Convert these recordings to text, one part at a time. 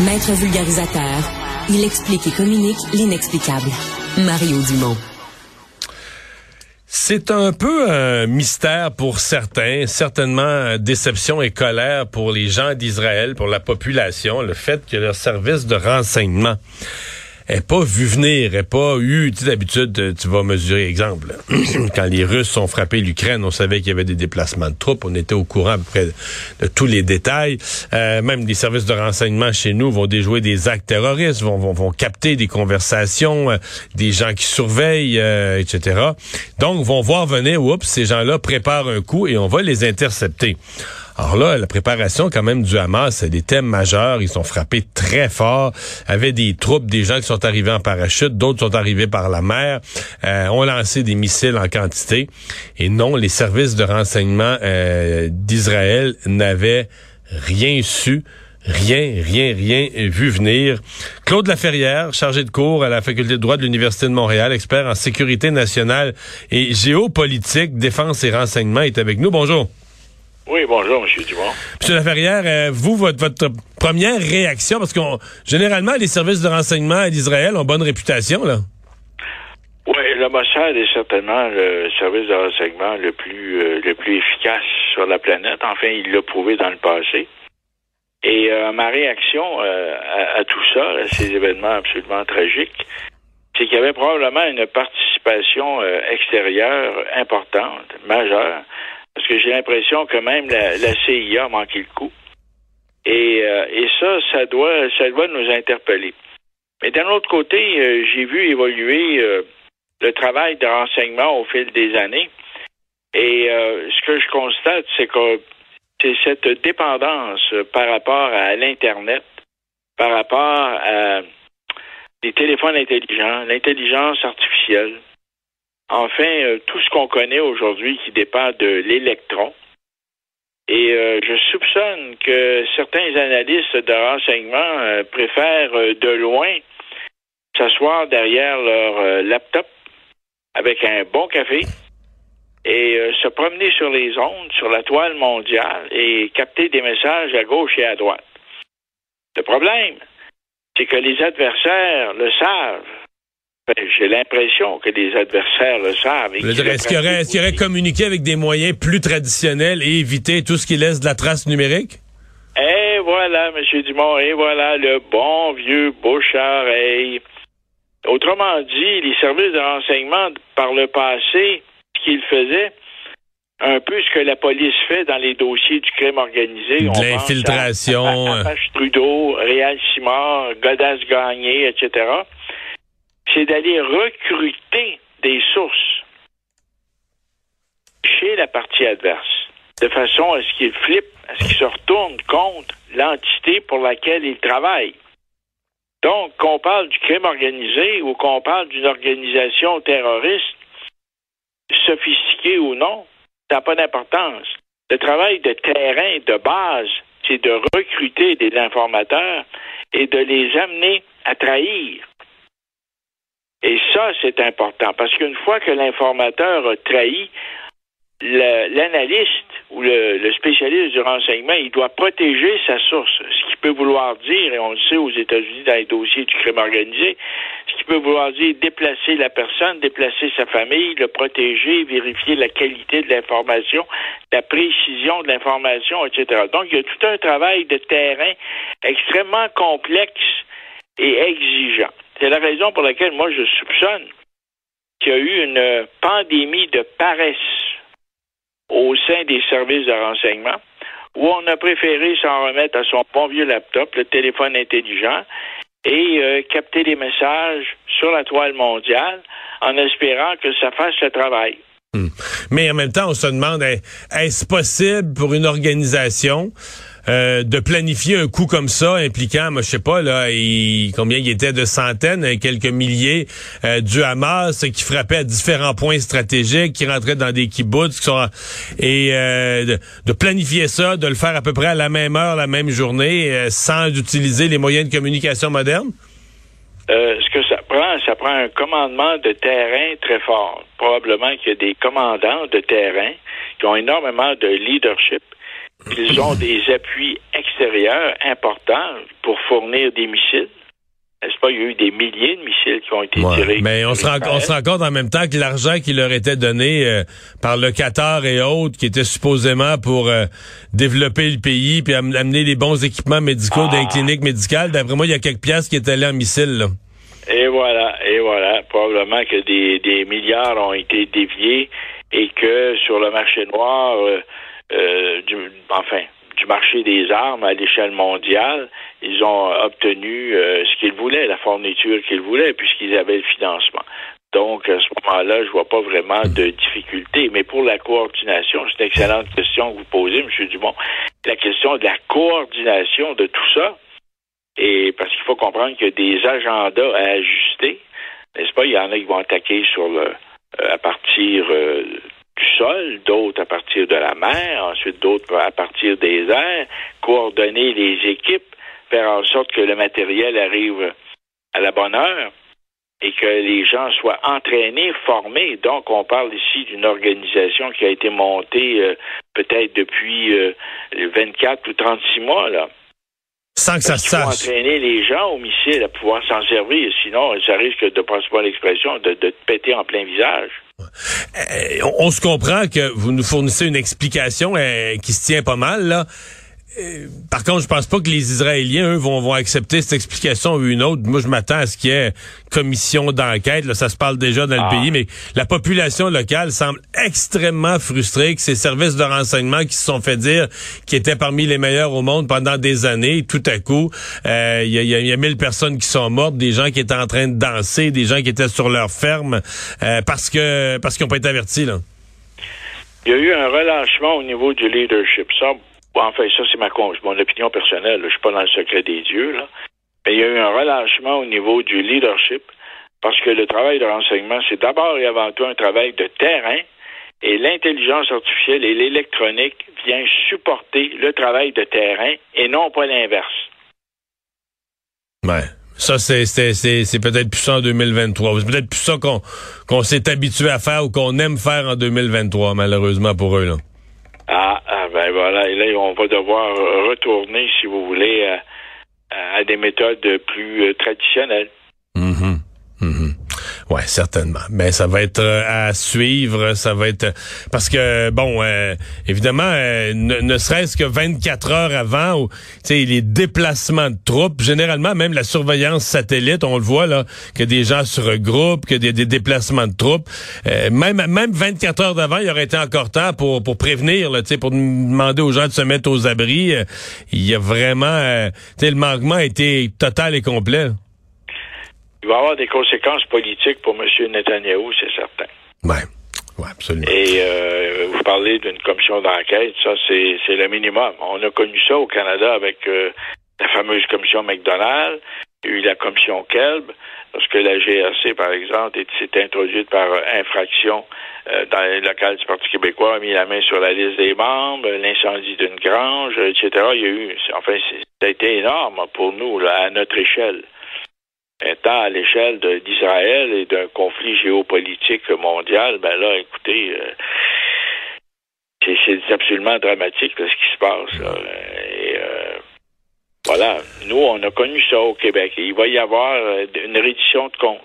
Maître vulgarisateur, il explique et communique l'inexplicable. Mario Dumont. C'est un peu un mystère pour certains, certainement déception et colère pour les gens d'Israël, pour la population, le fait que leur service de renseignement ait pas vu venir, ait pas eu, tu d'habitude, tu vas mesurer, exemple, quand les Russes ont frappé l'Ukraine, on savait qu'il y avait des déplacements de troupes, on était au courant près de tous les détails, euh, même les services de renseignement chez nous vont déjouer des actes terroristes, vont, vont, vont capter des conversations, euh, des gens qui surveillent, euh, etc. Donc, vont voir venir, oups, ces gens-là préparent un coup et on va les intercepter. Alors là, la préparation quand même du Hamas, c'est des thèmes majeurs. Ils sont frappés très fort. Avait des troupes, des gens qui sont arrivés en parachute, d'autres sont arrivés par la mer, euh, ont lancé des missiles en quantité. Et non, les services de renseignement euh, d'Israël n'avaient rien su. Rien, rien, rien vu venir. Claude Laferrière, chargé de cours à la Faculté de droit de l'Université de Montréal, expert en sécurité nationale et géopolitique, défense et renseignement, est avec nous. Bonjour. Oui, bonjour, M. Dumont. Monsieur Laferrière, euh, vous, votre, votre première réaction, parce qu'on généralement, les services de renseignement d'Israël ont bonne réputation, là. Oui, le Mossad est certainement le service de renseignement le plus euh, le plus efficace sur la planète. Enfin, il l'a prouvé dans le passé. Et euh, ma réaction euh, à, à, tout ça, à ces événements absolument tragiques, c'est qu'il y avait probablement une participation extérieure importante, majeure, parce que j'ai l'impression que même la, CIA a manqué le coup. Et, euh, et ça, ça doit, ça doit nous interpeller. Mais d'un autre côté, euh, j'ai vu évoluer euh, le travail de renseignement au fil des années. Et ce que je constate, c'est que c'est cette dépendance par rapport à l'Internet, par rapport à les téléphones intelligents, l'intelligence artificielle, enfin euh, tout ce qu'on connaît aujourd'hui qui dépend de l'électron. Et euh, je soupçonne que certains analystes de renseignement euh, préfèrent de loin s'asseoir derrière leur laptop avec un bon café et se promener sur les ondes, sur la toile mondiale et capter des messages à gauche et à droite. Le problème, c'est que les adversaires le savent. Ben, J'ai l'impression que les adversaires le savent. Est-ce qu'il aurait, est aurait communiqué avec des moyens plus traditionnels et éviter tout ce qui laisse de la trace numérique? Et voilà, M. Dumont, et voilà le bon vieux bouche-à-oreille. Autrement dit, les services de renseignement, par le passé, ce qu'ils faisaient, un peu ce que la police fait dans les dossiers du crime organisé. De l'infiltration. Apache Trudeau, Réal Simard, Godas Gagné, etc c'est d'aller recruter des sources chez la partie adverse, de façon à ce qu'ils flippent, à ce qu'ils se retournent contre l'entité pour laquelle ils travaillent. Donc, qu'on parle du crime organisé ou qu'on parle d'une organisation terroriste, sophistiquée ou non, ça n'a pas d'importance. Le travail de terrain, de base, c'est de recruter des informateurs et de les amener à trahir. Et ça, c'est important, parce qu'une fois que l'informateur a trahi, l'analyste ou le, le, spécialiste du renseignement, il doit protéger sa source. Ce qui peut vouloir dire, et on le sait aux États-Unis dans les dossiers du crime organisé, ce qui peut vouloir dire déplacer la personne, déplacer sa famille, le protéger, vérifier la qualité de l'information, la précision de l'information, etc. Donc, il y a tout un travail de terrain extrêmement complexe et exigeant. C'est la raison pour laquelle moi je soupçonne qu'il y a eu une pandémie de paresse au sein des services de renseignement où on a préféré s'en remettre à son bon vieux laptop, le téléphone intelligent, et euh, capter des messages sur la toile mondiale en espérant que ça fasse le travail. Hmm. Mais en même temps, on se demande, est-ce possible pour une organisation euh, de planifier un coup comme ça impliquant, moi, je sais pas là, combien il était de centaines, euh, quelques milliers euh, du Hamas qui frappait à différents points stratégiques, qui rentraient dans des kibbutz, et de, planifier ça, de le faire à peu près à la même heure, la même journée, sans utiliser les moyens de communication modernes? ce que ça prend, ça prend un commandement de terrain très fort. Probablement qu'il y a des commandants de terrain qui ont énormément de leadership ils ont des appuis extérieurs importants pour fournir des missiles. N'est-ce pas? Il y a eu des milliers de missiles qui ont été tirés. Mais on se, rend, on se rend compte en même temps que l'argent qui leur était donné euh, par le Qatar et autres, qui était supposément pour euh, développer le pays puis amener les bons équipements médicaux dans les ah. cliniques médicales, d'après moi, il y a quelques pièces qui étaient allées en missiles. Là. Et voilà, et voilà. Probablement que des, des milliards ont été déviés et que sur le marché noir, euh, enfin, du marché des armes à l'échelle mondiale, ils ont obtenu euh, ce qu'ils voulaient, la fourniture qu'ils voulaient, puisqu'ils avaient le financement. Donc, à ce moment-là, je vois pas vraiment de difficulté. Mais pour la coordination, c'est une excellente question que vous posez, M. Dumont. La question de la coordination de tout ça, et parce qu'il faut comprendre qu'il y a des agendas à ajuster, n'est-ce pas? Il y en a qui vont attaquer sur le euh, à partir du sol, d'autres à partir de la mer, ensuite d'autres à partir des airs, coordonner les équipes, faire en sorte que le matériel arrive à la bonne heure et que les gens soient entraînés, formés. Donc, on parle ici d'une organisation qui a été montée euh, peut-être depuis 24 euh, ou 36 mois, là. Sans que ça se sache. entraîner les gens au missile à pouvoir s'en servir, sinon ça risque de, pas l'expression, de, de te péter en plein visage. Euh, on, se comprend que vous nous fournissez une explication euh, qui se tient pas mal, là. Euh, par contre, je pense pas que les Israéliens, eux, vont, vont accepter cette explication ou une autre. Moi, je m'attends à ce qu'il y ait commission d'enquête. Là, ça se parle déjà dans le ah. pays, mais la population locale semble extrêmement frustrée que ces services de renseignement qui se sont fait dire qu'ils étaient parmi les meilleurs au monde pendant des années, tout à coup, il y, a, y, a, mille personnes qui sont mortes, des gens qui étaient en train de danser, des gens qui étaient sur leur ferme parce que parce qu'ils n'ont pas été avertis. Là. Il y a eu un relâchement au niveau du leadership. Ça, enfin, ça, c'est ma mon opinion personnelle. Je suis pas dans le secret des dieux, là. Mais il y a eu un relâchement au niveau du leadership parce que le travail de renseignement, c'est d'abord et avant tout un travail de terrain et l'intelligence artificielle et l'électronique viennent supporter le travail de terrain et non pas l'inverse. Ouais. Ça, c'est, c'est, peut-être plus ça en 2023. C'est peut-être plus ça qu'on, qu'on s'est habitué à faire ou qu'on aime faire en 2023, malheureusement pour eux. Là. Ah, voilà. Et là, on va devoir retourner, si vous voulez, à, des méthodes plus euh, traditionnelles. Mm-hmm. Ouais, certainement. Mais ça va être euh, à suivre, ça va être parce que bon, euh, évidemment, euh, ne, serait-ce que 24 heures avant, ou les déplacements de troupes, généralement même la surveillance satellite, on le voit là, que des gens se regroupent, que des, déplacements de troupes, même même 24 heures d'avant, il aurait été encore temps pour pour prévenir, là, pour demander aux gens de se mettre aux abris. il y a vraiment, le manquement a été total et complet il va y avoir des conséquences politiques pour M. Netanyahou, c'est certain. Oui. Ouais, absolument. Et euh, vous parlez d'une commission d'enquête, ça c'est, le minimum. On a connu ça au Canada avec euh, la fameuse commission McDonald, il y a eu la commission Kelb, lorsque la GRC, par exemple, s'est introduite par infraction euh, dans les locales du Parti québécois, a mis la main sur la liste des membres, l'incendie d'une grange, etc. Il y a eu, enfin, ça a été énorme pour nous, là, à notre échelle étant à l'échelle d'Israël et d'un conflit géopolitique mondial, ben là, écoutez, euh, c'est absolument dramatique ce qui se passe. Et, euh, voilà, nous, on a connu ça au Québec. il va y avoir euh, une reddition de comptes.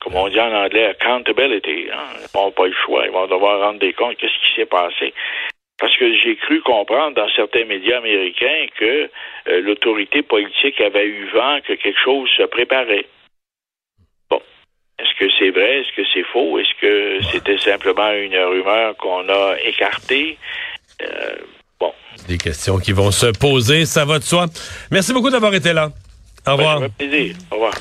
comme on dit en anglais, accountability. Hein. Ils n'ont pas le choix. Ils vont devoir rendre des comptes. Qu'est-ce qui s'est passé? Parce que j'ai cru comprendre dans certains médias américains que euh, l'autorité politique avait eu vent que quelque chose se préparait. Bon. Est-ce que c'est vrai? Est-ce que c'est faux? Est-ce que c'était simplement une rumeur qu'on a écartée? Euh, bon. Des questions qui vont se poser, ça va de soi. Merci beaucoup d'avoir été là. Au revoir. Ben, fait plaisir. Au revoir.